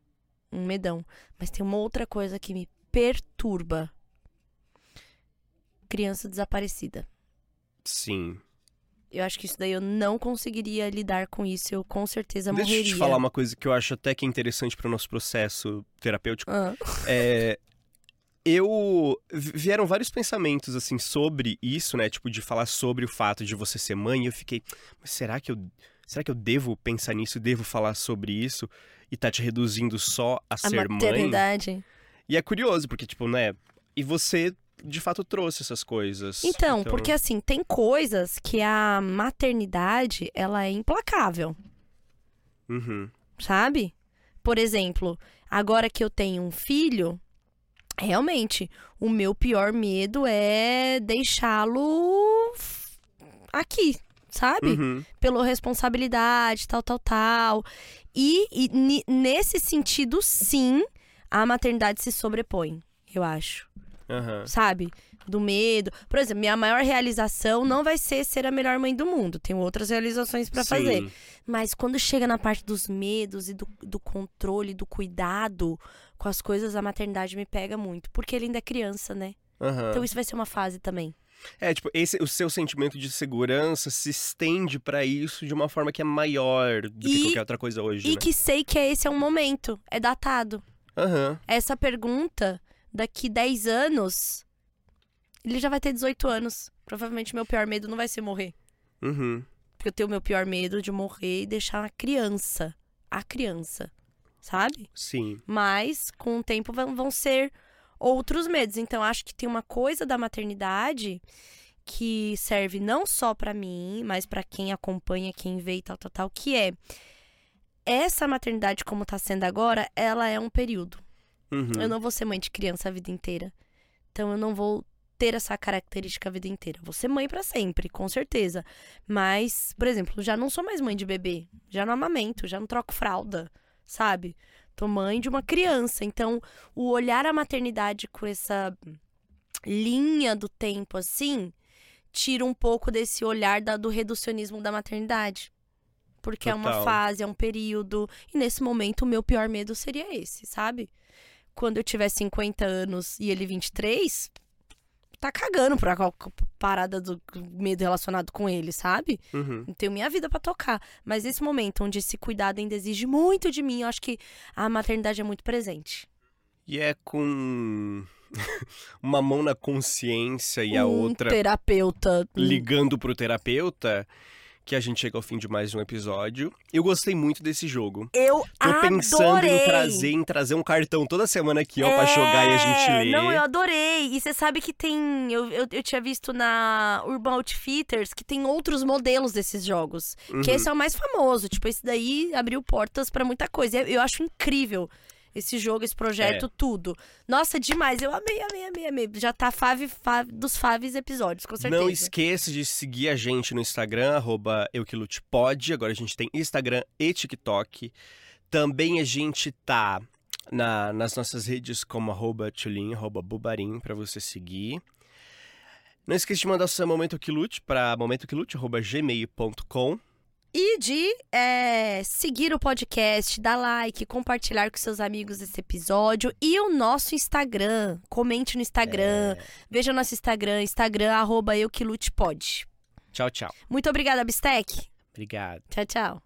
Um medão. Mas tem uma outra coisa que me perturba. Criança desaparecida. Sim. Eu acho que isso daí eu não conseguiria lidar com isso. Eu com certeza Deixa eu morreria. te falar uma coisa que eu acho até que é interessante para o nosso processo terapêutico. Ah, É, eu vi- vieram vários pensamentos assim sobre isso, né? Tipo de falar sobre o fato de você ser mãe. E eu fiquei, mas será que eu será que eu devo pensar nisso? Devo falar sobre isso e tá te reduzindo só a a ser mãe? maternidade. E é curioso porque tipo, né? E você de fato trouxe essas coisas. Então, porque assim, tem coisas que a maternidade, ela é implacável, Uhum. sabe? Por exemplo, agora que eu tenho um filho, realmente, o meu pior medo é deixá-lo aqui, sabe? Uhum. Pela responsabilidade, tal, tal, tal. E, e nesse sentido, sim, a maternidade se sobrepõe, eu acho. Aham. sabe? Do medo. Por exemplo, minha maior realização não vai ser ser a melhor mãe do mundo. Tenho outras realizações pra fazer. Mas quando chega na parte dos medos e do, do controle, do cuidado com as coisas, a maternidade me pega muito. Porque ele ainda é criança, né? Aham. Então isso vai ser uma fase também. É, tipo, esse, o seu sentimento de segurança se estende pra isso de uma forma que é maior do que E- qualquer outra coisa hoje, E né? que sei que esse é um momento. É datado. Aham. Essa pergunta, daqui 10 anos, ele já vai ter 18 anos. Provavelmente meu pior medo não vai ser morrer. Uhum. Porque eu tenho o meu pior medo de morrer e deixar a criança. A criança. Sabe? Sim. Mas, com o tempo, vão, vão ser outros medos. Então, acho que tem uma coisa da maternidade que serve não só pra mim, mas pra quem acompanha, quem vê e tal, tal, tal, que é essa maternidade como tá sendo agora, ela é um período. Uhum. Eu não vou ser mãe de criança a vida inteira. Então eu não vou ter essa característica a vida inteira. Vou ser mãe pra sempre, com certeza. Mas, por exemplo, já não sou mais mãe de bebê. Já não amamento, já não troco fralda, sabe? Tô mãe de uma criança. Então, o olhar a maternidade com essa linha do tempo assim, tira um pouco desse olhar da- do reducionismo da maternidade. Porque é uma Total. fase, é um período. E nesse momento, o meu pior medo seria esse, sabe? Quando eu tiver 50 anos e ele 23, tá cagando pra parada do medo relacionado com ele, sabe? Uhum. Eu tenho minha vida pra tocar. Mas nesse momento onde esse cuidado ainda exige muito de mim, eu acho que a maternidade é muito presente. E é com (laughs) uma mão na consciência e a um outra terapeuta. ligando pro terapeuta que a gente chega ao fim de mais um episódio. Eu gostei muito desse jogo. Eu Tô pensando adorei. em trazer, em trazer um cartão toda semana aqui, ó, pra jogar e a gente É, ler. Não, eu adorei. E você sabe que tem. Eu, eu, eu tinha visto na Urban Outfitters que tem outros modelos desses jogos. Que Uhum. esse é o mais famoso. Tipo, esse daí abriu portas pra muita coisa. Eu acho incrível esse jogo, esse projeto, É. tudo. Nossa, demais. Eu amei, amei, amei, amei. Já tá fave, fave dos faves episódios, com certeza. Não esqueça de seguir a gente no Instagram, arroba euquilutepod. Agora a gente tem Instagram e TikTok. Também a gente tá na- nas nossas redes como arroba tchulin, arroba bubarim, pra você seguir. Não esqueça de mandar o seu Momento Quilute pra momentoquilute.gmail.com. E de é, seguir o podcast, dar like, compartilhar com seus amigos esse episódio e o nosso Instagram. Comente no Instagram, veja o nosso Instagram, Instagram, arroba euquilutepod. Tchau, tchau. Muito obrigada, Bistec. Obrigado. Tchau, tchau.